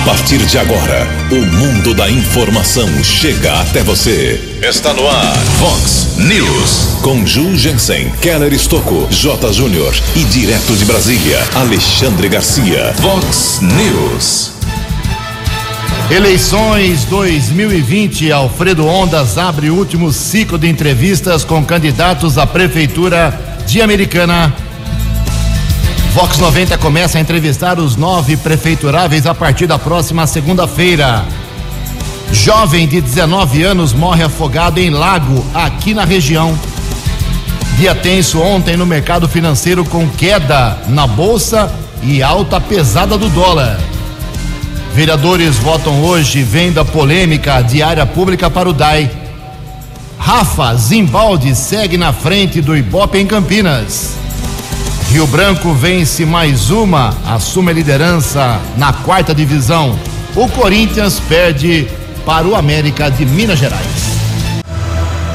A partir de agora, o mundo da informação chega até você. Está no ar, Fox News. Com Ju Jensen, Keller Estocco, J. Júnior e direto de Brasília, Alexandre Garcia. Fox News. Eleições 2020, Alfredo Ondas abre o último ciclo de entrevistas com candidatos à Prefeitura de Americana. Vox 90 começa a entrevistar os nove prefeituráveis a partir da próxima segunda-feira. Jovem de 19 anos morre afogado em lago, aqui na região. Dia tenso ontem no mercado financeiro com queda na bolsa e alta pesada do dólar. Vereadores votam hoje venda polêmica de área pública para o DAI. Rafa Zimbaldi segue na frente do Ibope em Campinas. Rio Branco vence mais uma, assume a liderança na quarta divisão. O Corinthians perde para o América de Minas Gerais.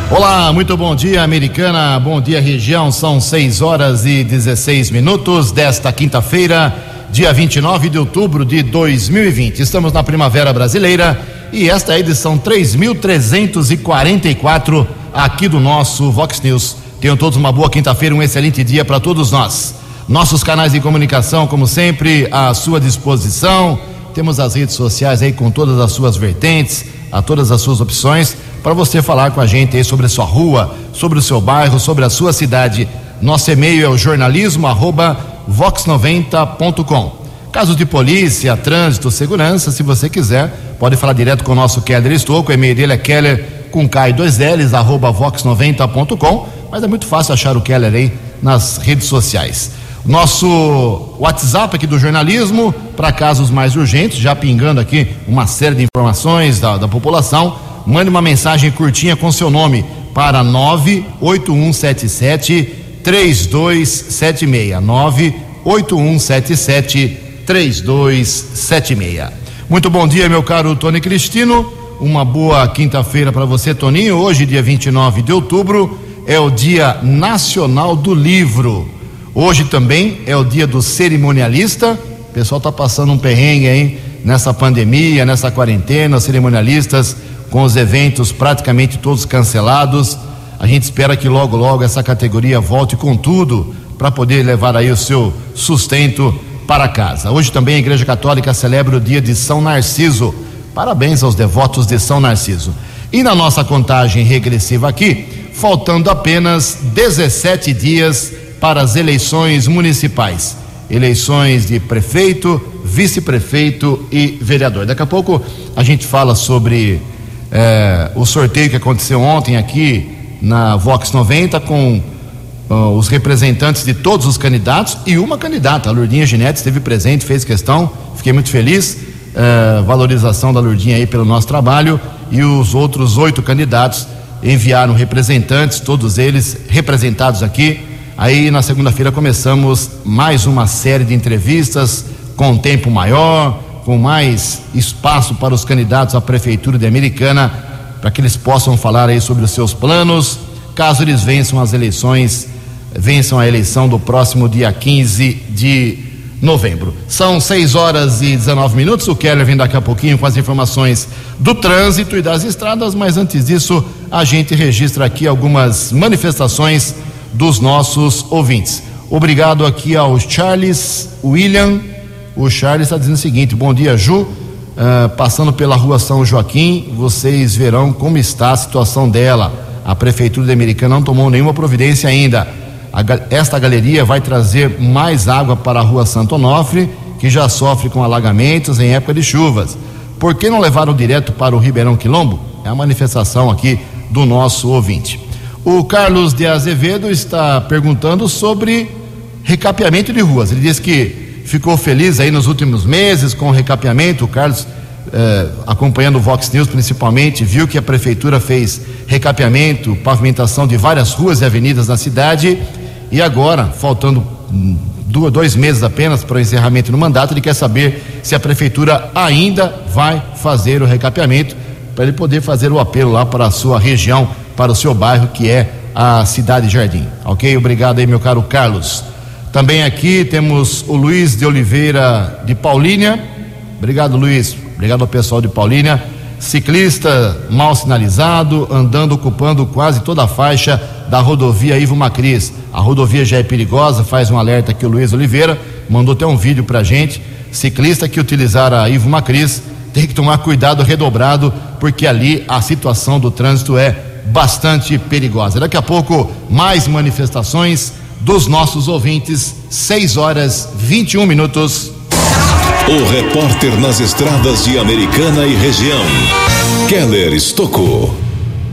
Olá, muito bom dia, americana. Bom dia, região. São 6 horas e 16 minutos desta quinta-feira, dia 29 de outubro de 2020. Estamos na Primavera Brasileira e esta é a edição 3344 aqui do nosso Vox News. Tenham todos uma boa quinta-feira, um excelente dia para todos nós. Nossos canais de comunicação, como sempre, à sua disposição. Temos as redes sociais aí com todas as suas vertentes, a todas as suas opções, para você falar com a gente aí sobre a sua rua, sobre o seu bairro, sobre a sua cidade. Nosso e-mail é o jornalismo@vox90.com. Casos de polícia, trânsito, segurança, se você quiser, pode falar direto com o nosso Keller Estouco. O e-mail dele é keller com K e dois L's, arroba vox90.com. Mas é muito fácil achar o Keller aí nas redes sociais. Nosso WhatsApp aqui do jornalismo, para casos mais urgentes, já pingando aqui uma série de informações da, da população. Mande uma mensagem curtinha com seu nome para 98177 3276. 98177 3276. Muito bom dia, meu caro Tony Cristino. Uma boa quinta-feira para você, Toninho. Hoje, dia 29 de outubro, é o Dia Nacional do Livro. Hoje também é o dia do cerimonialista. O pessoal está passando um perrengue aí nessa pandemia, nessa quarentena, cerimonialistas com os eventos praticamente todos cancelados. A gente espera que logo, logo essa categoria volte com tudo para poder levar aí o seu sustento para casa. Hoje também a Igreja Católica celebra o dia de São Narciso. Parabéns aos devotos de São Narciso. E na nossa contagem regressiva aqui, faltando apenas 17 dias para as eleições municipais. Eleições de prefeito, vice-prefeito e vereador. Daqui a pouco a gente fala sobre eh, o sorteio que aconteceu ontem aqui na Vox 90 com uh, os representantes de todos os candidatos e uma candidata, a Lurdinha Ginete, esteve presente, fez questão, fiquei muito feliz. Uh, valorização da Lurdinha aí pelo nosso trabalho e os outros oito candidatos enviaram representantes, todos eles representados aqui. Aí na segunda-feira começamos mais uma série de entrevistas com tempo maior, com mais espaço para os candidatos à prefeitura de Americana, para que eles possam falar aí sobre os seus planos, caso eles vençam as eleições, vençam a eleição do próximo dia 15 de novembro. São 6 horas e 19 minutos. O Keller vem daqui a pouquinho com as informações do trânsito e das estradas, mas antes disso, a gente registra aqui algumas manifestações dos nossos ouvintes. Obrigado aqui ao Charles William. O Charles está dizendo o seguinte: bom dia, Ju. Uh, passando pela rua São Joaquim, vocês verão como está a situação dela. A Prefeitura de Americana não tomou nenhuma providência ainda esta galeria vai trazer mais água para a rua Santo Onofre, que já sofre com alagamentos em época de chuvas. Por que não levaram direto para o Ribeirão Quilombo? É a manifestação aqui do nosso ouvinte. O Carlos de Azevedo está perguntando sobre recapeamento de ruas. Ele diz que ficou feliz aí nos últimos meses com o recapeamento. O Carlos, eh, acompanhando o Vox News principalmente, viu que a prefeitura fez recapeamento, pavimentação de várias ruas e avenidas na cidade e agora, faltando dois meses apenas para o encerramento do mandato, ele quer saber se a prefeitura ainda vai fazer o recapeamento para ele poder fazer o apelo lá para a sua região, para o seu bairro, que é a Cidade Jardim. Ok? Obrigado aí, meu caro Carlos. Também aqui temos o Luiz de Oliveira de Paulínia. Obrigado, Luiz. Obrigado ao pessoal de Paulínia. Ciclista mal sinalizado, andando ocupando quase toda a faixa da rodovia Ivo Macris. A rodovia já é perigosa, faz um alerta aqui o Luiz Oliveira, mandou até um vídeo pra gente. Ciclista que utilizar a Ivo Macris tem que tomar cuidado redobrado, porque ali a situação do trânsito é bastante perigosa. Daqui a pouco, mais manifestações dos nossos ouvintes, 6 horas 21 minutos. O repórter nas estradas de Americana e região, Keller Estocou.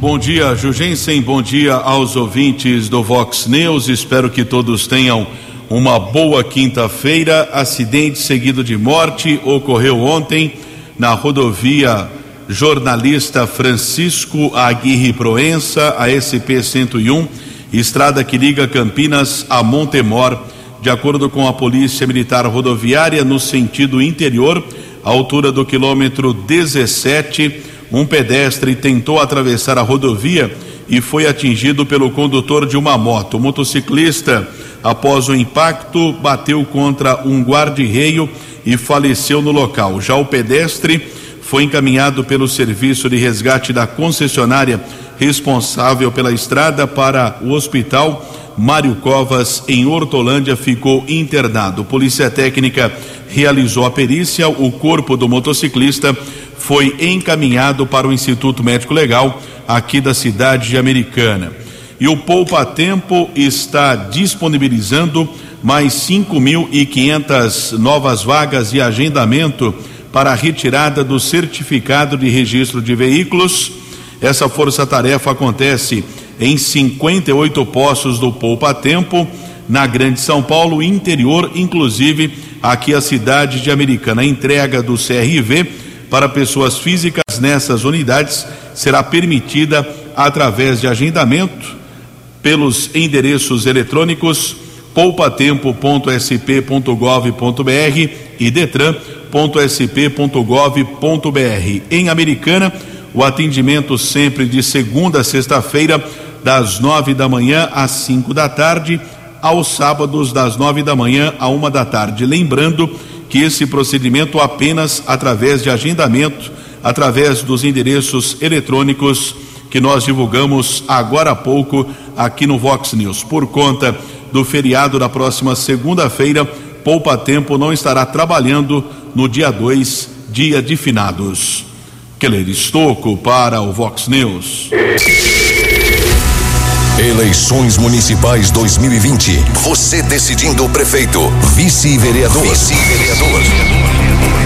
Bom dia, Jugensen. Bom dia aos ouvintes do Vox News. Espero que todos tenham uma boa quinta-feira. Acidente seguido de morte ocorreu ontem na rodovia jornalista Francisco Aguirre Proença, a SP-101, estrada que liga Campinas a Montemor. De acordo com a Polícia Militar Rodoviária, no sentido interior, à altura do quilômetro 17, um pedestre tentou atravessar a rodovia e foi atingido pelo condutor de uma moto. O motociclista, após o impacto, bateu contra um guarda-reio e faleceu no local. Já o pedestre foi encaminhado pelo serviço de resgate da concessionária responsável pela estrada para o hospital Mário Covas, em Hortolândia, ficou internado. Polícia Técnica realizou a perícia. O corpo do motociclista foi encaminhado para o Instituto Médico Legal aqui da cidade de Americana. E o Poupa Tempo está disponibilizando mais 5.500 novas vagas de agendamento para a retirada do certificado de registro de veículos. Essa força-tarefa acontece em 58 postos do Poupa Tempo, na Grande São Paulo, interior, inclusive aqui a cidade de Americana. A entrega do CRV para pessoas físicas nessas unidades será permitida através de agendamento pelos endereços eletrônicos poupatempo.sp.gov.br e detran.sp.gov.br. Em Americana, o atendimento sempre de segunda a sexta-feira, das nove da manhã às cinco da tarde, aos sábados, das nove da manhã à uma da tarde. Lembrando que esse procedimento apenas através de agendamento, através dos endereços eletrônicos que nós divulgamos agora há pouco aqui no Vox News. Por conta do feriado da próxima segunda-feira, Poupa Tempo não estará trabalhando no dia 2, dia de finados. Keller Estocco para o Vox News. Eleições Municipais 2020. Você decidindo o prefeito, vice-vereador. Vice-vereador.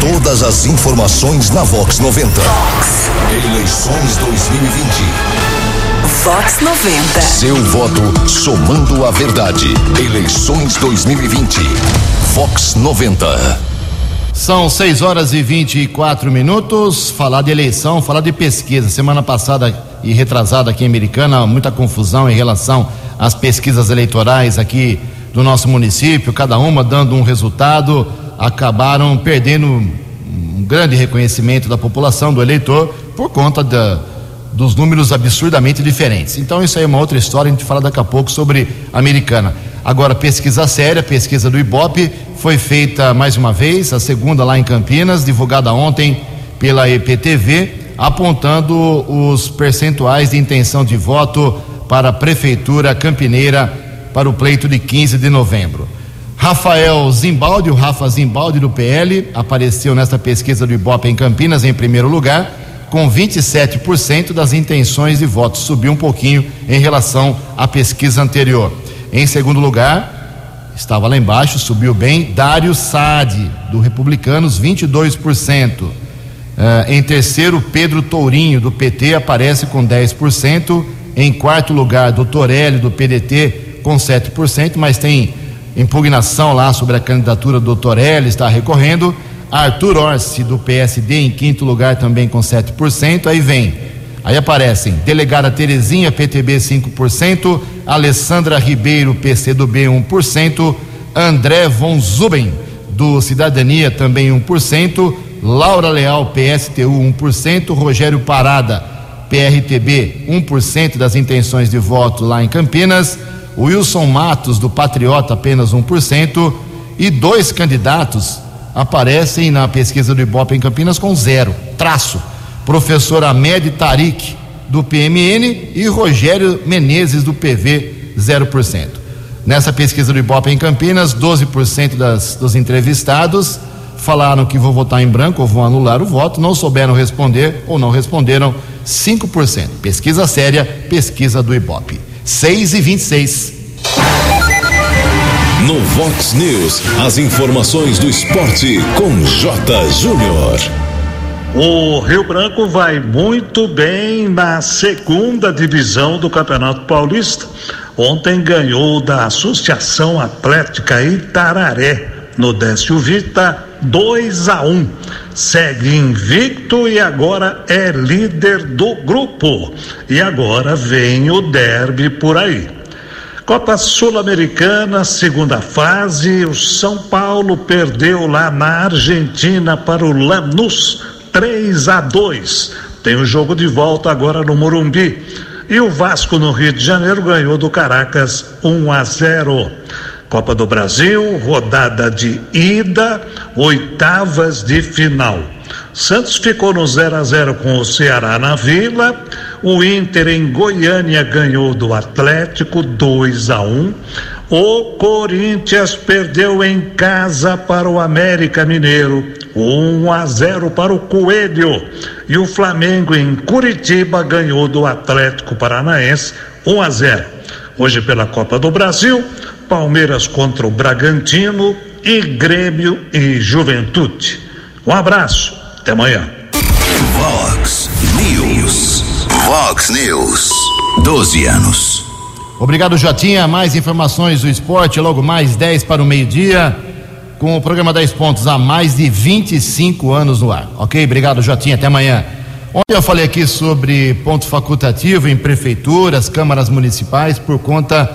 Todas as informações na Vox 90. Vox. Eleições 2020. Vox 90. Seu voto somando a verdade. Eleições 2020. Vox 90. São 6 horas e 24 minutos. Falar de eleição, falar de pesquisa. Semana passada e retrasada aqui em Americana, muita confusão em relação às pesquisas eleitorais aqui do nosso município, cada uma dando um resultado, acabaram perdendo um grande reconhecimento da população, do eleitor, por conta da, dos números absurdamente diferentes. Então, isso aí é uma outra história, a gente fala daqui a pouco sobre a Americana. Agora, pesquisa séria, pesquisa do Ibope, foi feita mais uma vez, a segunda lá em Campinas, divulgada ontem pela EPTV, apontando os percentuais de intenção de voto para a Prefeitura Campineira para o pleito de 15 de novembro. Rafael Zimbaldi, o Rafa Zimbaldi do PL, apareceu nesta pesquisa do Ibope em Campinas em primeiro lugar, com 27% das intenções de voto. Subiu um pouquinho em relação à pesquisa anterior. Em segundo lugar, estava lá embaixo, subiu bem, Dário Sade, do Republicanos, 22%. Uh, eh, em terceiro, Pedro Tourinho, do PT, aparece com 10%. Em quarto lugar, do Torelli, do PDT, com 7%, mas tem impugnação lá sobre a candidatura do Torelli, está recorrendo. Arthur Orsi, do PSD, em quinto lugar, também com 7%. Aí vem Aí aparecem delegada Terezinha, PTB 5%, Alessandra Ribeiro, PCdoB 1%, André von Zuben, do Cidadania também 1%, Laura Leal, PSTU 1%, Rogério Parada, PRTB 1% das intenções de voto lá em Campinas, Wilson Matos, do Patriota, apenas 1%, e dois candidatos aparecem na pesquisa do Ibope em Campinas com zero, traço. Professor Ahmed Tarik, do PMN, e Rogério Menezes, do PV, 0%. Nessa pesquisa do Ibope em Campinas, 12% das, dos entrevistados falaram que vão votar em branco ou vão anular o voto, não souberam responder ou não responderam 5%. Pesquisa séria, pesquisa do Ibope. 6 e 26. No Vox News, as informações do esporte com J. Júnior. O Rio Branco vai muito bem na segunda divisão do Campeonato Paulista. Ontem ganhou da Associação Atlética Itararé no Décio Vita 2 a 1. Um. Segue invicto e agora é líder do grupo. E agora vem o derby por aí. Copa Sul-Americana, segunda fase, o São Paulo perdeu lá na Argentina para o Lanús 3 a 2. Tem o jogo de volta agora no Morumbi. E o Vasco no Rio de Janeiro ganhou do Caracas 1 a 0. Copa do Brasil, rodada de ida, oitavas de final. Santos ficou no 0 a 0 com o Ceará na Vila. O Inter em Goiânia ganhou do Atlético 2 a 1. O Corinthians perdeu em casa para o América Mineiro, 1 a 0 para o Coelho. E o Flamengo em Curitiba ganhou do Atlético Paranaense 1 a 0. Hoje pela Copa do Brasil, Palmeiras contra o Bragantino e Grêmio e Juventude. Um abraço, até amanhã. Vox News. Vox News. 12 anos. Obrigado, Jotinha. Mais informações do esporte, logo mais 10 para o meio-dia, com o programa 10 pontos há mais de 25 anos no ar. Ok? Obrigado, Jotinha. Até amanhã. Ontem eu falei aqui sobre ponto facultativo em prefeituras, câmaras municipais, por conta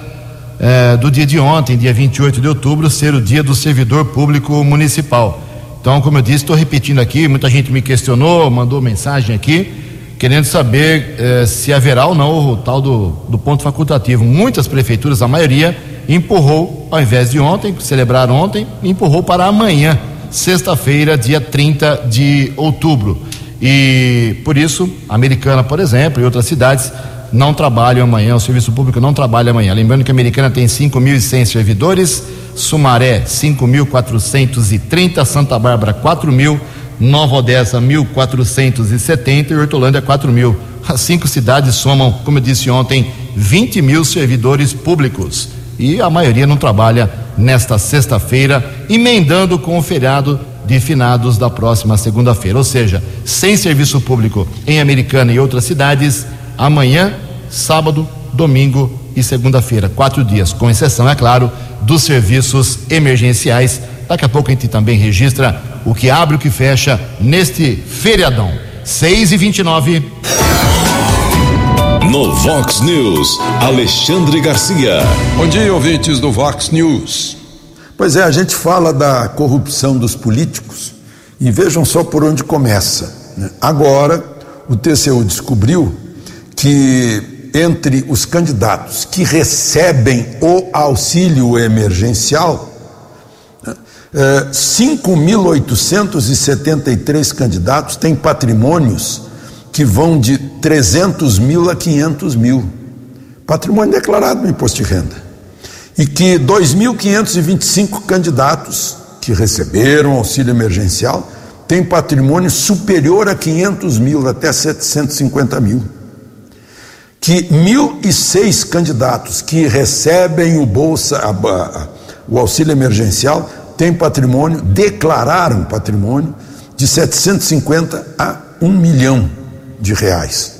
eh, do dia de ontem, dia 28 de outubro, ser o dia do servidor público municipal. Então, como eu disse, estou repetindo aqui, muita gente me questionou, mandou mensagem aqui querendo saber eh, se haverá ou não o tal do, do ponto facultativo. Muitas prefeituras, a maioria, empurrou, ao invés de ontem, celebrar ontem, empurrou para amanhã, sexta-feira, dia 30 de outubro. E por isso, Americana, por exemplo, e outras cidades não trabalham amanhã, o serviço público não trabalha amanhã. Lembrando que a Americana tem 5.100 servidores, Sumaré 5.430, Santa Bárbara 4.000 Nova Odessa 1.470 e Hortolândia 4 mil. As cinco cidades somam, como eu disse ontem, 20 mil servidores públicos. E a maioria não trabalha nesta sexta-feira, emendando com o feriado de finados da próxima segunda-feira. Ou seja, sem serviço público em Americana e outras cidades, amanhã, sábado, domingo e segunda-feira. Quatro dias, com exceção, é claro, dos serviços emergenciais. Daqui a pouco a gente também registra o que abre e o que fecha neste feriadão. 6 e 29 No Vox News, Alexandre Garcia. Bom dia, ouvintes do Vox News. Pois é, a gente fala da corrupção dos políticos e vejam só por onde começa. Né? Agora, o TCU descobriu que entre os candidatos que recebem o auxílio emergencial, 5.873 candidatos têm patrimônios que vão de 300 mil a 500 mil. Patrimônio declarado no imposto de renda. E que 2.525 candidatos que receberam auxílio emergencial têm patrimônio superior a 500 mil, até 750 mil. Que 1.006 candidatos que recebem o bolsa, o auxílio emergencial têm patrimônio, declararam patrimônio de 750 a 1 milhão de reais.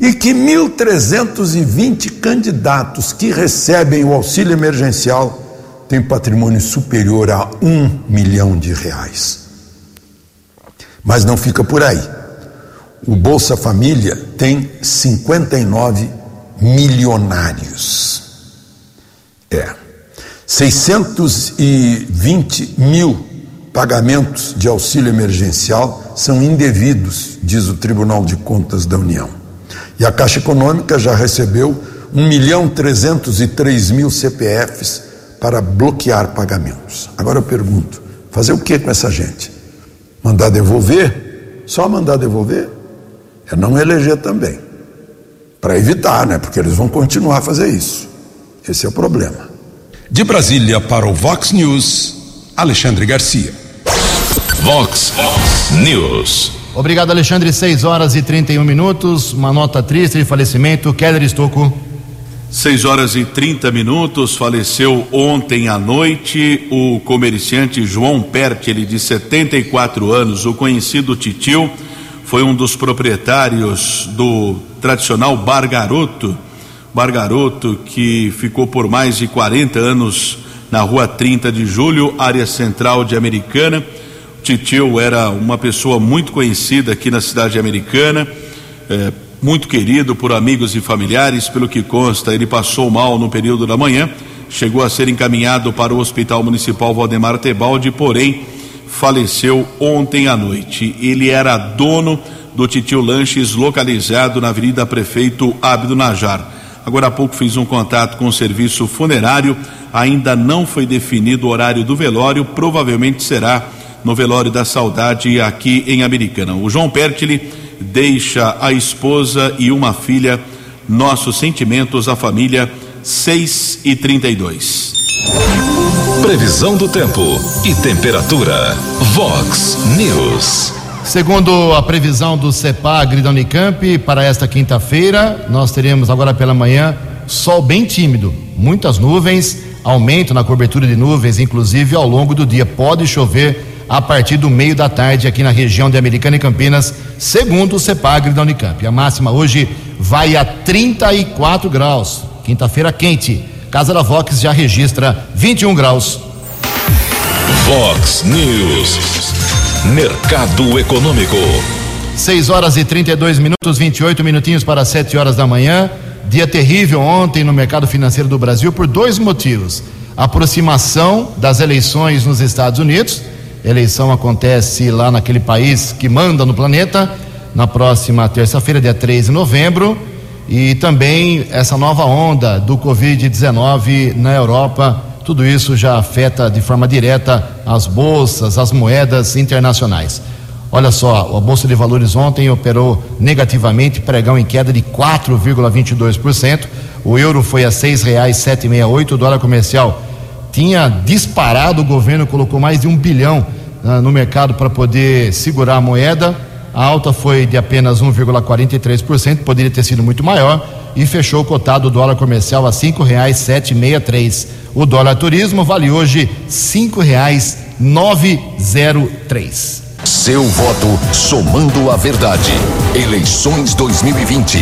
E que 1.320 candidatos que recebem o auxílio emergencial têm patrimônio superior a 1 milhão de reais. Mas não fica por aí. O Bolsa Família tem 59 milionários. É. 620 mil pagamentos de auxílio emergencial são indevidos, diz o Tribunal de Contas da União. E a Caixa Econômica já recebeu 1 milhão 303 mil CPFs para bloquear pagamentos. Agora eu pergunto: Fazer o que com essa gente? Mandar devolver? Só mandar devolver? É não eleger também. Para evitar, né? Porque eles vão continuar a fazer isso. Esse é o problema. De Brasília para o Vox News, Alexandre Garcia. Vox News. Obrigado, Alexandre. 6 horas e 31 minutos. Uma nota triste de falecimento. Keller Estocco. 6 horas e 30 minutos, faleceu ontem à noite o comerciante João Pertile, de 74 anos, o conhecido Titio, foi um dos proprietários do tradicional Bar Garoto, Bar Garoto que ficou por mais de 40 anos na rua 30 de julho, área central de Americana. Titio era uma pessoa muito conhecida aqui na cidade americana, é, muito querido por amigos e familiares, pelo que consta, ele passou mal no período da manhã, chegou a ser encaminhado para o Hospital Municipal Valdemar Tebaldi, porém faleceu ontem à noite. Ele era dono do Titio Lanches, localizado na Avenida Prefeito Abdo Najar. Agora há pouco fiz um contato com o serviço funerário, ainda não foi definido o horário do velório, provavelmente será no velório da saudade aqui em Americana. O João Pertile deixa a esposa e uma filha. Nossos sentimentos à família 6 e 32. Previsão do tempo e temperatura. Vox News. Segundo a previsão do CEPAGRI da Unicamp, para esta quinta-feira, nós teremos agora pela manhã sol bem tímido, muitas nuvens, aumento na cobertura de nuvens, inclusive ao longo do dia. Pode chover a partir do meio da tarde aqui na região de Americana e Campinas, segundo o CEPAGRE da Unicamp. A máxima hoje vai a 34 graus. Quinta-feira quente. Casa da Vox já registra 21 graus. Vox News. Mercado Econômico. 6 horas e 32 minutos, 28 minutinhos para 7 horas da manhã. Dia terrível ontem no mercado financeiro do Brasil por dois motivos: aproximação das eleições nos Estados Unidos eleição acontece lá naquele país que manda no planeta, na próxima terça-feira, dia 3 de novembro, e também essa nova onda do Covid-19 na Europa. Tudo isso já afeta de forma direta as bolsas, as moedas internacionais. Olha só, a Bolsa de Valores ontem operou negativamente, pregão em queda de 4,22%. O euro foi a R$ 6,768, o dólar comercial tinha disparado, o governo colocou mais de um bilhão uh, no mercado para poder segurar a moeda. A alta foi de apenas 1,43%, poderia ter sido muito maior, e fechou cotado o dólar comercial a meia três. O dólar turismo vale hoje zero três. Seu voto somando a verdade. Eleições 2020.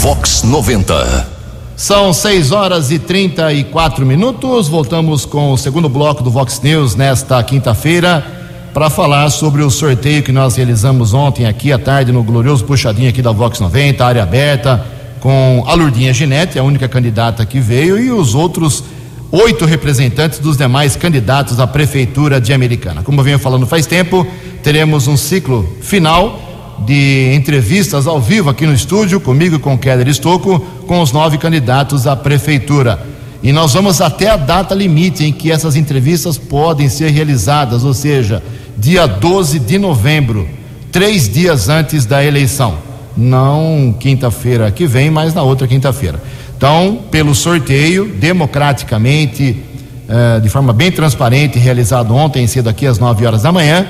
Vox 90. São 6 horas e 34 minutos. Voltamos com o segundo bloco do Vox News nesta quinta-feira para falar sobre o sorteio que nós realizamos ontem aqui à tarde no glorioso puxadinho aqui da Vox 90, área aberta, com a Lurdinha Ginete, a única candidata que veio, e os outros oito representantes dos demais candidatos à Prefeitura de Americana. Como eu venho falando faz tempo, teremos um ciclo final de entrevistas ao vivo aqui no estúdio, comigo e com Keller Estocco, com os nove candidatos à prefeitura. E nós vamos até a data limite em que essas entrevistas podem ser realizadas, ou seja, dia 12 de novembro, três dias antes da eleição. Não quinta-feira que vem, mas na outra quinta-feira. Então, pelo sorteio, democraticamente, eh, de forma bem transparente, realizado ontem cedo aqui às 9 horas da manhã,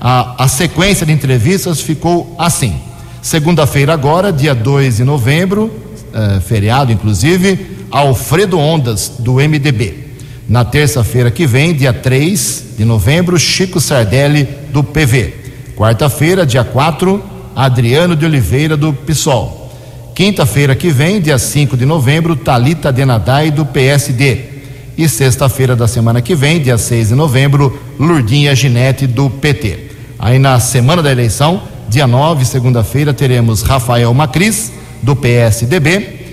a, a sequência de entrevistas ficou assim. Segunda-feira, agora, dia 2 de novembro, eh, feriado inclusive, Alfredo Ondas, do MDB. Na terça-feira que vem, dia 3 de novembro, Chico Sardelli, do PV. Quarta-feira, dia 4, Adriano de Oliveira, do PSOL. Quinta-feira que vem, dia 5 de novembro, Talita Denadai, do PSD. E sexta-feira da semana que vem, dia 6 de novembro, Lurdinha Ginete, do PT. Aí na semana da eleição, dia 9, segunda-feira, teremos Rafael Macris, do PSDB.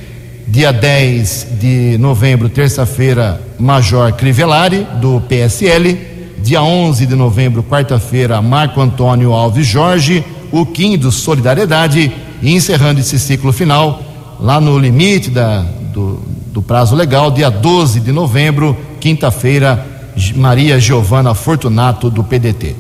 Dia 10 de novembro, terça-feira, Major Crivellari, do PSL. Dia 11 de novembro, quarta-feira, Marco Antônio Alves Jorge, o Kim do Solidariedade. E encerrando esse ciclo final, lá no limite da, do, do prazo legal, dia 12 de novembro, quinta-feira, Maria Giovana Fortunato, do PDT.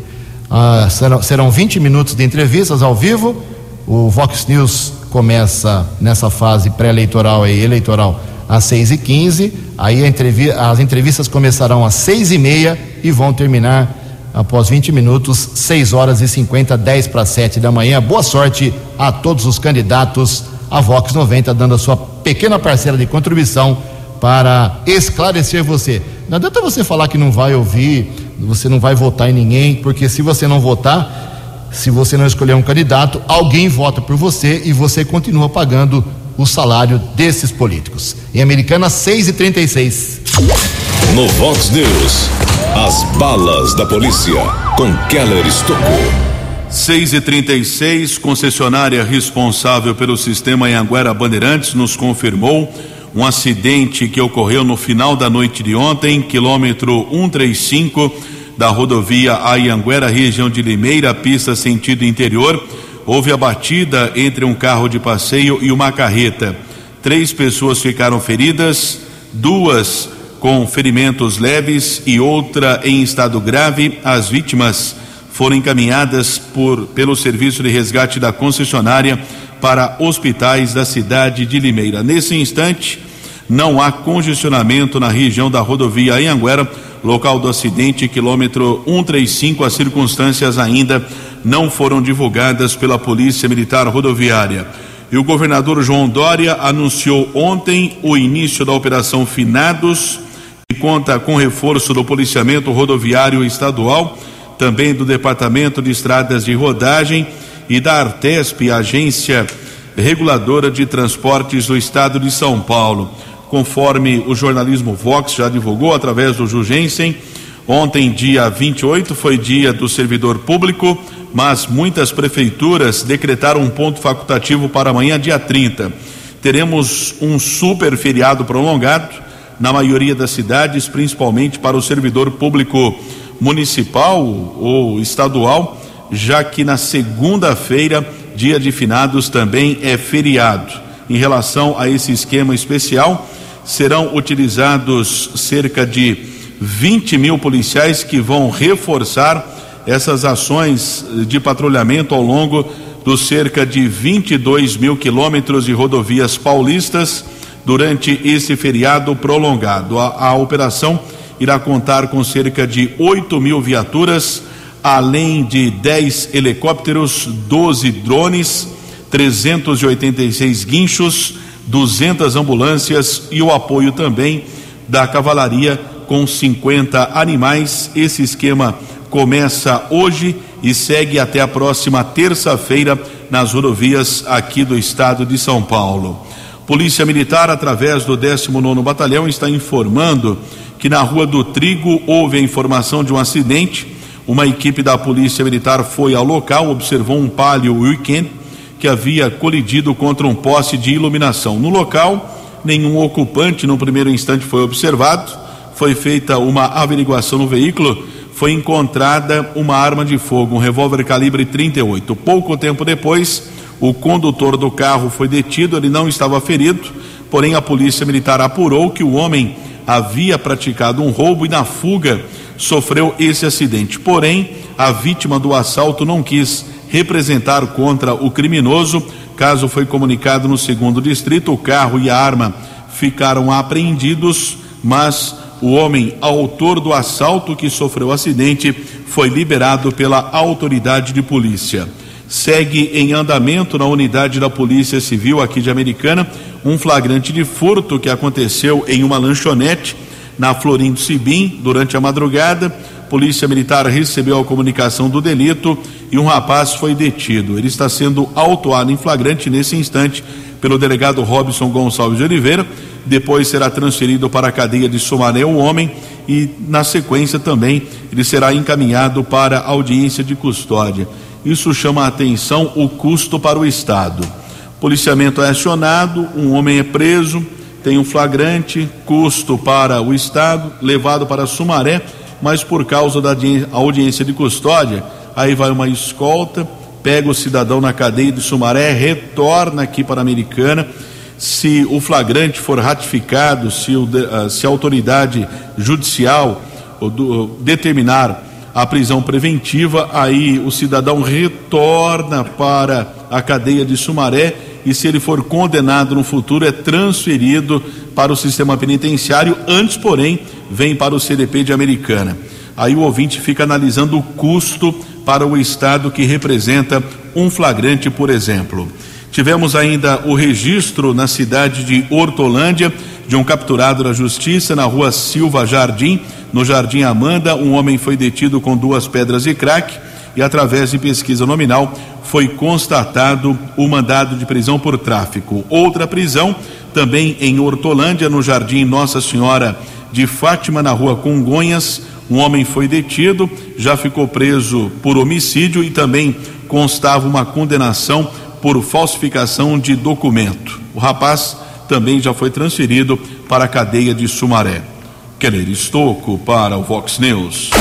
Ah, serão, serão 20 minutos de entrevistas ao vivo. O Vox News começa nessa fase pré-eleitoral e eleitoral às 6h15. Aí entrevi as entrevistas começarão às 6h30 e vão terminar após 20 minutos, 6 horas e 50, 10 para 7 da manhã. Boa sorte a todos os candidatos a Vox 90, dando a sua pequena parcela de contribuição para esclarecer você. Não adianta você falar que não vai ouvir, você não vai votar em ninguém, porque se você não votar, se você não escolher um candidato, alguém vota por você e você continua pagando o salário desses políticos. Em Americana, 6,36. No Vox News, as balas da polícia com Keller Estocou. 6 e 36 concessionária responsável pelo sistema Anhanguera Bandeirantes nos confirmou um acidente que ocorreu no final da noite de ontem, quilômetro 135 da rodovia Anhanguera, região de Limeira, pista sentido interior. Houve a batida entre um carro de passeio e uma carreta. Três pessoas ficaram feridas, duas com ferimentos leves e outra em estado grave. As vítimas foram encaminhadas por, pelo serviço de resgate da concessionária para hospitais da cidade de Limeira. Nesse instante, não há congestionamento na região da rodovia Anhanguera, local do acidente, quilômetro 135. As circunstâncias ainda não foram divulgadas pela Polícia Militar Rodoviária. E o governador João Dória anunciou ontem o início da Operação Finados, que conta com reforço do policiamento rodoviário estadual também do Departamento de Estradas de Rodagem e da Artesp, agência reguladora de transportes do estado de São Paulo. Conforme o jornalismo Vox já divulgou através do Jugensen, ontem, dia 28, foi dia do servidor público, mas muitas prefeituras decretaram um ponto facultativo para amanhã, dia 30. Teremos um super feriado prolongado na maioria das cidades, principalmente para o servidor público municipal ou estadual, já que na segunda-feira, dia de finados, também é feriado. Em relação a esse esquema especial, serão utilizados cerca de 20 mil policiais que vão reforçar essas ações de patrulhamento ao longo dos cerca de 22 mil quilômetros de rodovias paulistas durante esse feriado prolongado. A, a operação irá contar com cerca de 8 mil viaturas, além de 10 helicópteros, 12 drones, 386 guinchos, 200 ambulâncias e o apoio também da cavalaria com 50 animais. Esse esquema começa hoje e segue até a próxima terça-feira nas rodovias aqui do estado de São Paulo. Polícia Militar, através do 19 Batalhão, está informando que na Rua do Trigo houve a informação de um acidente. Uma equipe da Polícia Militar foi ao local, observou um Palio Weekend que havia colidido contra um poste de iluminação. No local, nenhum ocupante no primeiro instante foi observado. Foi feita uma averiguação no veículo, foi encontrada uma arma de fogo, um revólver calibre 38. Pouco tempo depois, o condutor do carro foi detido, ele não estava ferido, porém a polícia militar apurou que o homem havia praticado um roubo e na fuga sofreu esse acidente. Porém, a vítima do assalto não quis representar contra o criminoso. Caso foi comunicado no segundo distrito, o carro e a arma ficaram apreendidos, mas o homem autor do assalto que sofreu acidente foi liberado pela autoridade de polícia. Segue em andamento na unidade da Polícia Civil aqui de Americana um flagrante de furto que aconteceu em uma lanchonete na Florindo Sibim durante a madrugada. Polícia Militar recebeu a comunicação do delito e um rapaz foi detido. Ele está sendo autuado em flagrante nesse instante pelo delegado Robson Gonçalves de Oliveira. Depois será transferido para a cadeia de Sumaré o homem e, na sequência, também ele será encaminhado para audiência de custódia. Isso chama a atenção o custo para o Estado. Policiamento é acionado, um homem é preso, tem um flagrante, custo para o Estado, levado para Sumaré, mas por causa da audiência de custódia, aí vai uma escolta, pega o cidadão na cadeia de Sumaré, retorna aqui para a Americana. Se o flagrante for ratificado, se, o, ah, se a autoridade judicial determinar a prisão preventiva, aí o cidadão retorna para a cadeia de Sumaré e, se ele for condenado no futuro, é transferido para o sistema penitenciário. Antes, porém, vem para o CDP de Americana. Aí o ouvinte fica analisando o custo para o Estado que representa um flagrante, por exemplo. Tivemos ainda o registro na cidade de Hortolândia de um capturado da justiça na rua Silva Jardim, no Jardim Amanda. Um homem foi detido com duas pedras de crack e, através de pesquisa nominal, foi constatado o mandado de prisão por tráfico. Outra prisão, também em Hortolândia, no Jardim Nossa Senhora de Fátima, na rua Congonhas. Um homem foi detido, já ficou preso por homicídio e também constava uma condenação por falsificação de documento. O rapaz também já foi transferido para a cadeia de Sumaré. Keller Estocco para o Vox News.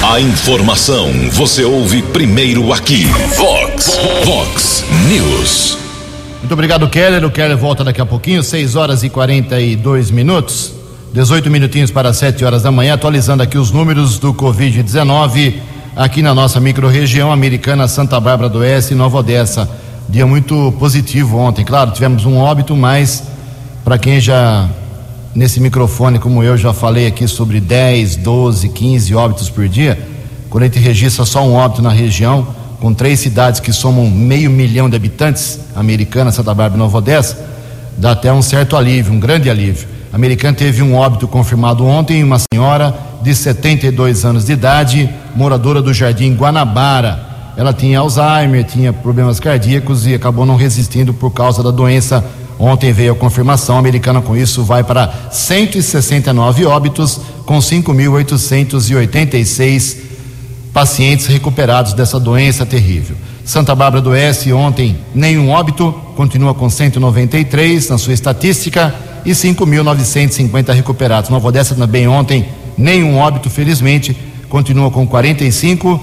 A informação você ouve primeiro aqui. Vox, Vox News. Muito obrigado, Keller. O Keller volta daqui a pouquinho, 6 horas e 42 minutos. 18 minutinhos para 7 horas da manhã, atualizando aqui os números do Covid-19 aqui na nossa microrregião americana Santa Bárbara do Oeste e Nova Odessa. Dia muito positivo ontem, claro, tivemos um óbito, mas para quem já nesse microfone, como eu já falei aqui sobre 10, 12, 15 óbitos por dia, quando a gente registra só um óbito na região, com três cidades que somam meio milhão de habitantes, Americana, Santa Bárbara e Nova Odessa, dá até um certo alívio, um grande alívio. Americana teve um óbito confirmado ontem, uma senhora de 72 anos de idade, moradora do Jardim Guanabara. Ela tinha Alzheimer, tinha problemas cardíacos e acabou não resistindo por causa da doença. Ontem veio a confirmação, a americana com isso vai para 169 óbitos, com 5.886 pacientes recuperados dessa doença terrível. Santa Bárbara do Oeste, ontem, nenhum óbito, continua com 193 na sua estatística e 5.950 recuperados. Nova Odessa também ontem, nenhum óbito, felizmente, continua com 45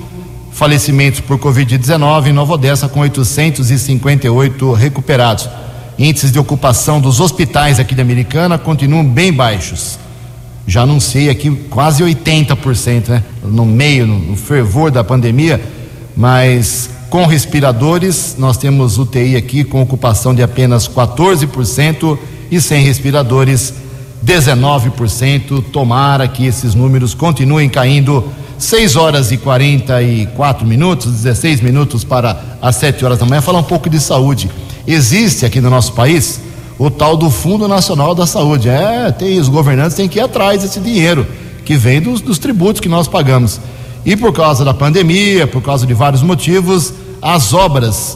falecimentos por Covid-19 em Nova Odessa com 858 recuperados. Índices de ocupação dos hospitais aqui da Americana continuam bem baixos. Já anunciei aqui quase 80%, né? No meio, no, no fervor da pandemia, mas com respiradores, nós temos UTI aqui com ocupação de apenas 14% e sem respiradores 19%. Tomara que esses números continuem caindo. 6 horas e 44 minutos, 16 minutos para as 7 horas da manhã. Falar um pouco de saúde. Existe aqui no nosso país o tal do Fundo Nacional da Saúde. É, tem os governantes têm que ir atrás desse dinheiro que vem dos, dos tributos que nós pagamos. E por causa da pandemia, por causa de vários motivos, as obras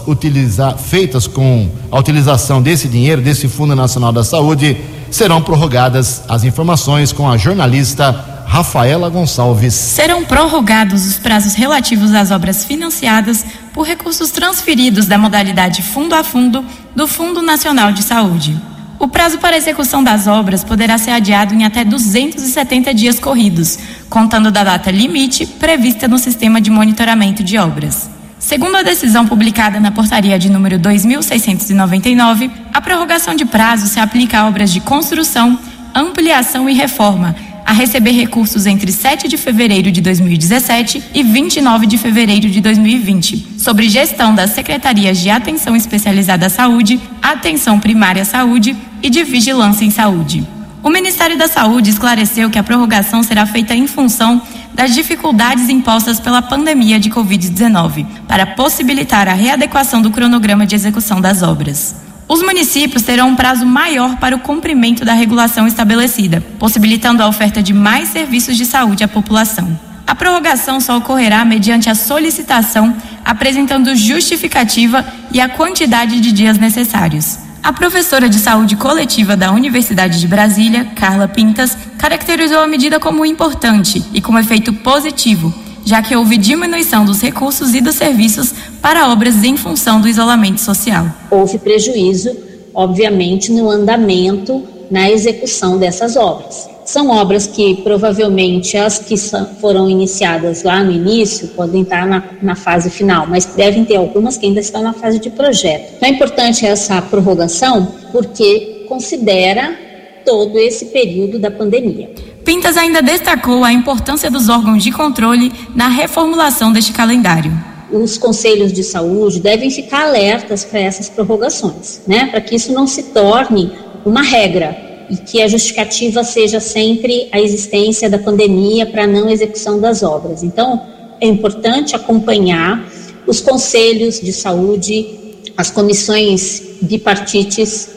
feitas com a utilização desse dinheiro, desse Fundo Nacional da Saúde, serão prorrogadas. As informações com a jornalista Rafaela Gonçalves. Serão prorrogados os prazos relativos às obras financiadas por recursos transferidos da modalidade fundo a fundo do Fundo Nacional de Saúde. O prazo para execução das obras poderá ser adiado em até 270 dias corridos, contando da data limite prevista no sistema de monitoramento de obras. Segundo a decisão publicada na portaria de número 2699, a prorrogação de prazo se aplica a obras de construção, ampliação e reforma, a receber recursos entre 7 de fevereiro de 2017 e 29 de fevereiro de 2020, sobre gestão das secretarias de Atenção Especializada à Saúde, Atenção Primária à Saúde e de Vigilância em Saúde. O Ministério da Saúde esclareceu que a prorrogação será feita em função das dificuldades impostas pela pandemia de Covid-19, para possibilitar a readequação do cronograma de execução das obras. Os municípios terão um prazo maior para o cumprimento da regulação estabelecida, possibilitando a oferta de mais serviços de saúde à população. A prorrogação só ocorrerá mediante a solicitação apresentando justificativa e a quantidade de dias necessários. A professora de saúde coletiva da Universidade de Brasília, Carla Pintas, caracterizou a medida como importante e com efeito positivo, já que houve diminuição dos recursos e dos serviços para obras em função do isolamento social. Houve prejuízo, obviamente, no andamento, na execução dessas obras. São obras que provavelmente as que foram iniciadas lá no início podem estar na, na, fase final, mas devem ter algumas que ainda estão na fase de projeto. Então é importante essa prorrogação porque considera todo esse período da pandemia. Pintas ainda destacou a importância dos órgãos de controle na reformulação deste calendário. Os conselhos de saúde devem ficar alertas para essas prorrogações, né? Para que isso não se torne uma regra e que a justificativa seja sempre a existência da pandemia para não execução das obras. Então, é importante acompanhar os conselhos de saúde, as comissões bipartites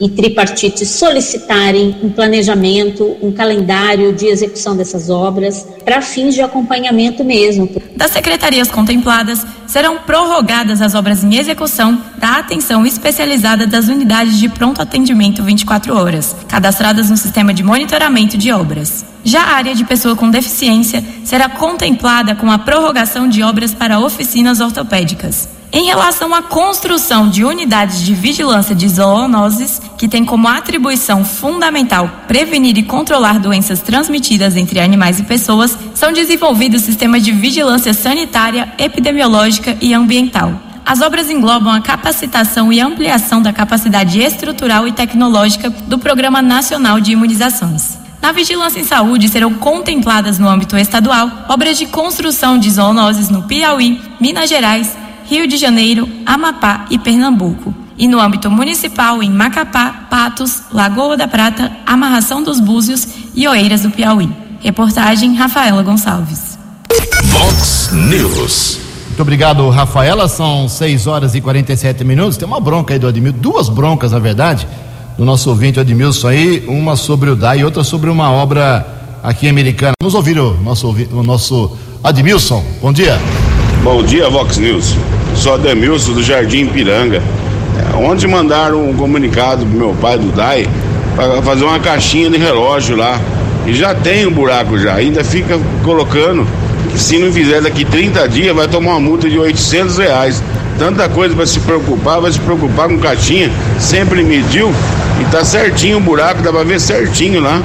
e tripartites solicitarem um planejamento, um calendário de execução dessas obras para fins de acompanhamento mesmo. Das secretarias contempladas, serão prorrogadas as obras em execução da atenção especializada das unidades de pronto atendimento 24 horas, cadastradas no sistema de monitoramento de obras. Já a área de pessoa com deficiência será contemplada com a prorrogação de obras para oficinas ortopédicas. Em relação à construção de unidades de vigilância de zoonoses, que tem como atribuição fundamental prevenir e controlar doenças transmitidas entre animais e pessoas, são desenvolvidos sistemas de vigilância sanitária, epidemiológica e ambiental. As obras englobam a capacitação e ampliação da capacidade estrutural e tecnológica do Programa Nacional de Imunizações. Na vigilância em saúde serão contempladas no âmbito estadual obras de construção de zoonoses no Piauí, Minas Gerais, Rio de Janeiro, Amapá e Pernambuco. E no âmbito municipal, em Macapá, Patos, Lagoa da Prata, Amarração dos Búzios e Oeiras do Piauí. Reportagem Rafaela Gonçalves. Vox News. Muito obrigado, Rafaela. São 6 horas e 47 minutos. Tem uma bronca aí do Admilson, duas broncas, na verdade, do nosso ouvinte Admilson aí, uma sobre o DAI e outra sobre uma obra aqui americana. Vamos ouvir o nosso, o nosso Admilson. Bom dia. Bom dia, Vox News. Sou Ademilson do Jardim Piranga. É, ontem mandaram um comunicado pro meu pai do DAI para fazer uma caixinha de relógio lá. E já tem um buraco já, ainda fica colocando. Se não fizer daqui 30 dias, vai tomar uma multa de 800 reais. Tanta coisa para se preocupar, vai se preocupar com caixinha, sempre mediu e tá certinho o buraco, dá para ver certinho lá.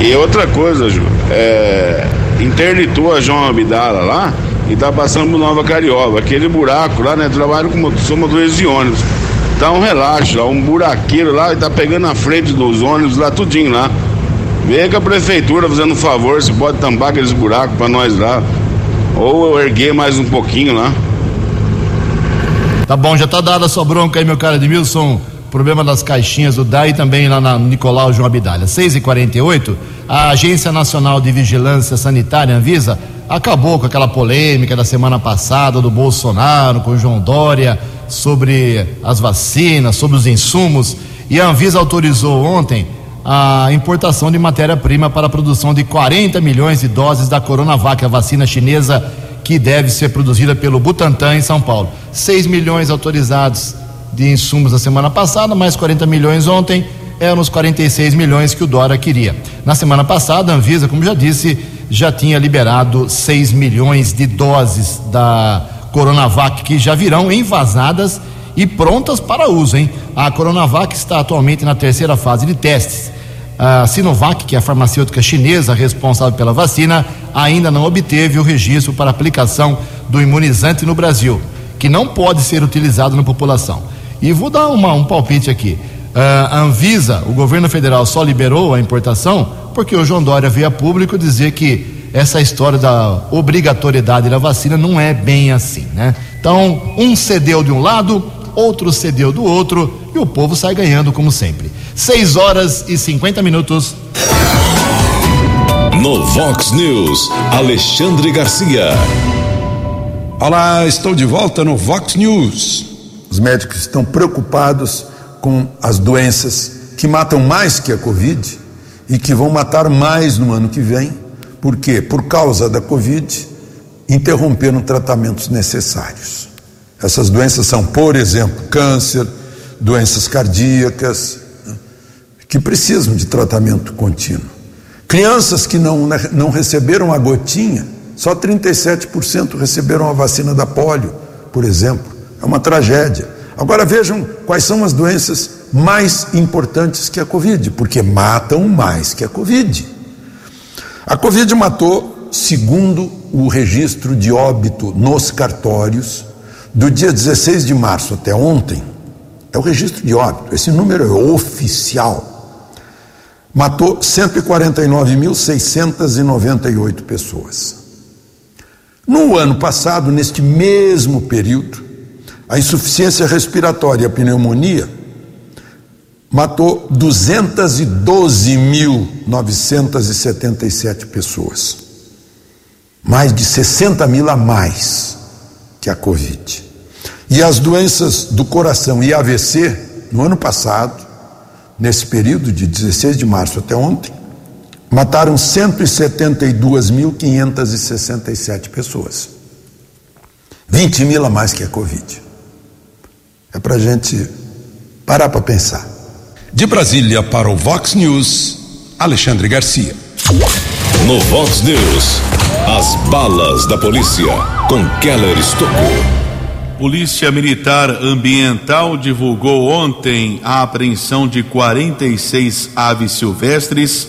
E outra coisa, Ju, é, interditou a João Abdala lá e tá passando por Nova Carioba. Aquele buraco lá, né? Trabalho com sou motorista de ônibus. Tá um relaxo lá, um buraqueiro lá e tá pegando a frente dos ônibus lá, tudinho lá. Vê que a prefeitura fazendo um favor, se pode tampar aqueles buracos para nós lá. Ou eu erguer mais um pouquinho lá. Tá bom, já tá dada a sua bronca aí, meu cara Edmilson problema das caixinhas do DAI também lá na Nicolau João Abdalha. 6 e 48 a Agência Nacional de Vigilância Sanitária, Anvisa, acabou com aquela polêmica da semana passada do Bolsonaro com o João Dória sobre as vacinas, sobre os insumos. E a Anvisa autorizou ontem a importação de matéria-prima para a produção de 40 milhões de doses da Coronavac, a vacina chinesa que deve ser produzida pelo Butantan em São Paulo. 6 milhões autorizados de insumos na semana passada, mais 40 milhões ontem, eram os 46 milhões que o Dora queria. Na semana passada, a Anvisa, como já disse, já tinha liberado 6 milhões de doses da Coronavac que já virão envasadas e prontas para uso, hein? A Coronavac está atualmente na terceira fase de testes. A Sinovac, que é a farmacêutica chinesa responsável pela vacina, ainda não obteve o registro para aplicação do imunizante no Brasil, que não pode ser utilizado na população. E vou dar uma, um palpite aqui. Uh, a Anvisa, o governo federal só liberou a importação porque o João Dória veio a público dizer que essa história da obrigatoriedade da vacina não é bem assim, né? Então, um cedeu de um lado, outro cedeu do outro e o povo sai ganhando como sempre. 6 horas e 50 minutos. No Vox News, Alexandre Garcia. Olá, estou de volta no Vox News. Os médicos estão preocupados com as doenças que matam mais que a Covid e que vão matar mais no ano que vem. Por quê? Por causa da Covid, interromperam tratamentos necessários. Essas doenças são, por exemplo, câncer, doenças cardíacas, né, que precisam de tratamento contínuo. Crianças que não, não receberam a gotinha, só 37% receberam a vacina da polio, por exemplo. É uma tragédia. Agora vejam quais são as doenças mais importantes que a Covid, porque matam mais que a Covid. A Covid matou, segundo o registro de óbito nos cartórios, do dia 16 de março até ontem, É o registro de óbito, esse número é oficial. Matou 149.698 pessoas. No ano passado, neste mesmo período, a insuficiência respiratória a pneumonia matou 212.977 pessoas. Mais de 60 mil a mais que a Covid. E as doenças do coração e AVC, no ano passado, nesse período de 16 de março até ontem, mataram 172.567 pessoas. 20 mil a mais que a Covid. É para a gente parar para pensar. De Brasília para o Vox News, Alexandre Garcia. No Vox News, as balas da polícia com Keller Estocou. Polícia Militar Ambiental divulgou ontem a apreensão de 46 aves silvestres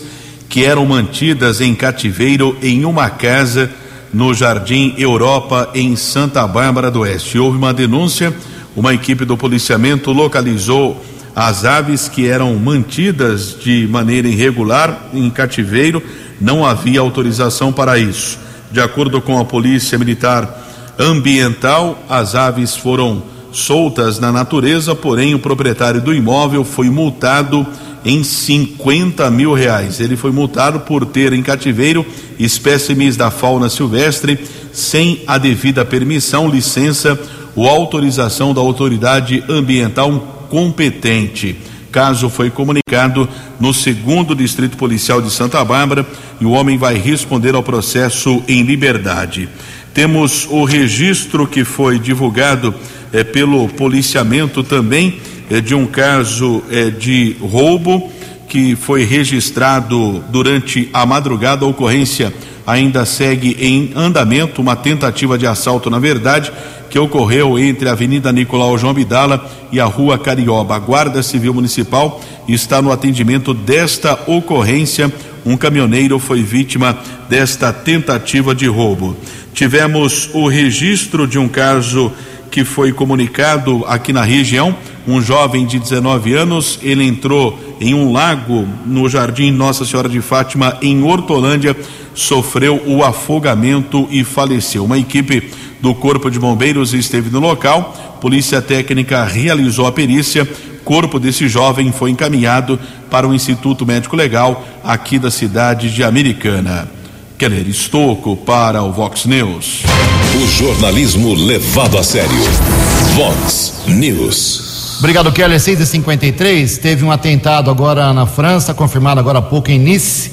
que eram mantidas em cativeiro em uma casa no Jardim Europa, em Santa Bárbara do Oeste. Houve uma denúncia, uma equipe do policiamento localizou as aves que eram mantidas de maneira irregular em cativeiro, não havia autorização para isso. De acordo com a Polícia Militar Ambiental, as aves foram soltas na natureza, porém o proprietário do imóvel foi multado em 50 mil reais. Ele foi multado por ter em cativeiro espécimes da fauna silvestre sem a devida permissão, licença ou autorização da autoridade ambiental competente. Caso foi comunicado no segundo distrito policial de Santa Bárbara e o homem vai responder ao processo em liberdade. Temos o registro que foi divulgado eh, pelo policiamento também eh, de um caso eh, de roubo que foi registrado durante a madrugada. A ocorrência ainda segue em andamento, uma tentativa de assalto, na verdade, que ocorreu entre a Avenida Nicolau João Bidala e a Rua Carioba. A Guarda Civil Municipal está no atendimento desta ocorrência. Um caminhoneiro foi vítima desta tentativa de roubo. Tivemos o registro de um caso que foi comunicado aqui na região. Um jovem de 19 anos, ele entrou em um lago no Jardim Nossa Senhora de Fátima, em Hortolândia, sofreu o afogamento e faleceu. Uma equipe do Corpo de Bombeiros esteve no local, Polícia Técnica realizou a perícia. Corpo desse jovem foi encaminhado para o Instituto Médico Legal aqui da cidade de Americana. Keller Estocco para o Vox News. O jornalismo levado a sério. Vox News. Obrigado, Keller. 6h53. Teve um atentado agora na França, confirmado agora há pouco em Nice.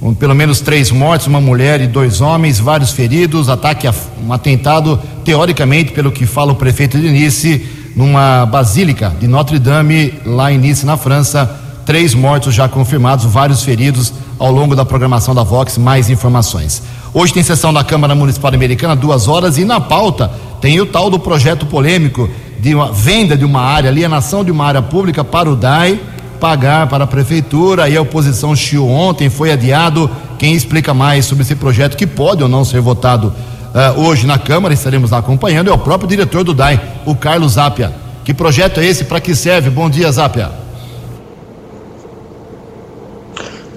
Um, pelo menos três mortes, uma mulher e dois homens, vários feridos. Ataque, a, um atentado, teoricamente, pelo que fala o prefeito de Nice, numa basílica de Notre Dame, lá em Nice, na França. Três mortos já confirmados, vários feridos ao longo da programação da Vox mais informações. Hoje tem sessão da Câmara Municipal Americana, duas horas, e na pauta tem o tal do projeto polêmico de uma venda de uma área, alienação de uma área pública para o DAI pagar para a prefeitura. Aí a oposição chiou ontem, foi adiado. Quem explica mais sobre esse projeto, que pode ou não ser votado uh, hoje na Câmara, estaremos lá acompanhando, é o próprio diretor do DAI, o Carlos Zapia. Que projeto é esse? Para que serve? Bom dia, Zapia.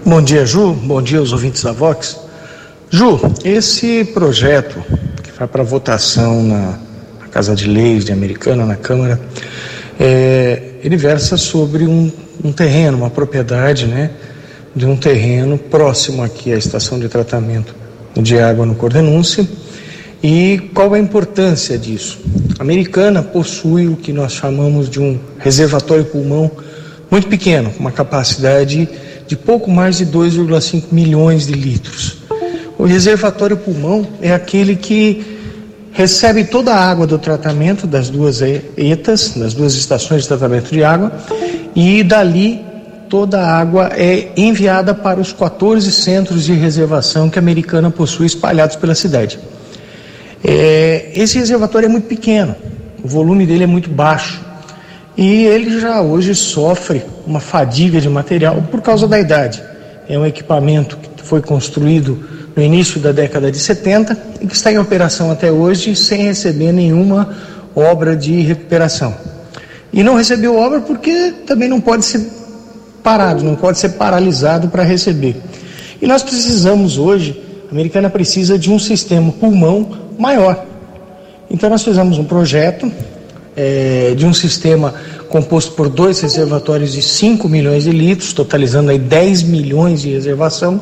Bom dia, Ju. Bom dia aos ouvintes da Vox. Ju, esse projeto que vai para votação na, na, Casa de Leis de Americana, na Câmara, é, ele versa sobre um, um, terreno, uma propriedade, né, de um terreno próximo aqui à estação de tratamento de água no Cordenúncio. E qual a importância disso? A Americana possui o que nós chamamos de um reservatório pulmão muito pequeno, com uma capacidade de pouco mais de 2,5 milhões de litros. O reservatório pulmão é aquele que recebe toda a água do tratamento das duas ETAs, das duas estações de tratamento de água, e dali toda a água é enviada para os 14 centros de reservação que a Americana possui espalhados pela cidade. É, esse reservatório é muito pequeno, o volume dele é muito baixo e ele já hoje sofre uma fadiga de material por causa da idade. É um equipamento que foi construído no início da década de 70 e que está em operação até hoje sem receber nenhuma obra de recuperação. E não recebeu obra porque também não pode ser parado, não pode ser paralisado para receber. E nós precisamos hoje, a Americana precisa de um sistema pulmão maior. Então nós fizemos um projeto é, de um sistema composto por dois reservatórios de 5 milhões de litros, totalizando aí 10 milhões de reservação,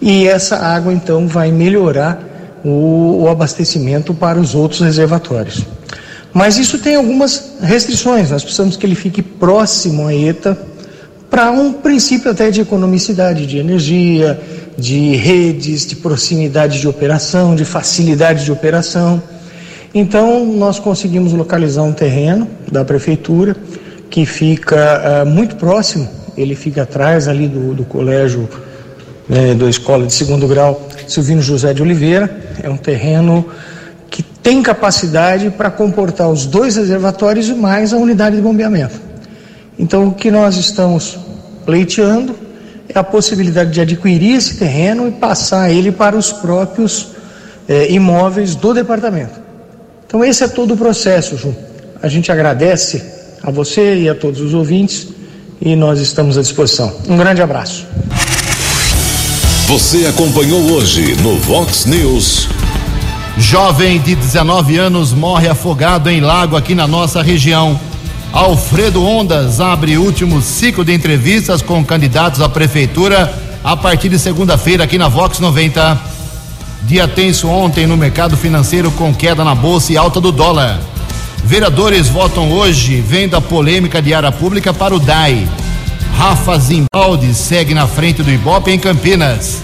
e essa água então vai melhorar o, o abastecimento para os outros reservatórios. Mas isso tem algumas restrições, nós precisamos que ele fique próximo à ETA para um princípio até de economicidade de energia, de redes, de proximidade de operação, de facilidade de operação. Então, nós conseguimos localizar um terreno da prefeitura que fica uh, muito próximo, ele fica atrás ali do, do colégio né, da escola de segundo grau Silvino José de Oliveira. É um terreno que tem capacidade para comportar os dois reservatórios e mais a unidade de bombeamento. Então, o que nós estamos pleiteando é a possibilidade de adquirir esse terreno e passar ele para os próprios eh, imóveis do departamento. Então, esse é todo o processo, Ju. A gente agradece a você e a todos os ouvintes e nós estamos à disposição. Um grande abraço. Você acompanhou hoje no Vox News. Jovem de 19 anos morre afogado em lago aqui na nossa região. Alfredo Ondas abre último ciclo de entrevistas com candidatos à prefeitura a partir de segunda-feira aqui na Vox 90. Dia tenso ontem no mercado financeiro com queda na bolsa e alta do dólar. Vereadores votam hoje vendo a polêmica de área pública para o DAI. Rafa Zimbaldi segue na frente do Ibope em Campinas.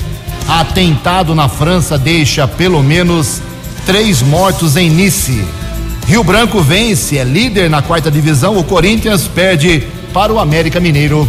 Atentado na França deixa pelo menos três mortos em Nice. Rio Branco vence, é líder na quarta divisão. O Corinthians perde para o América Mineiro.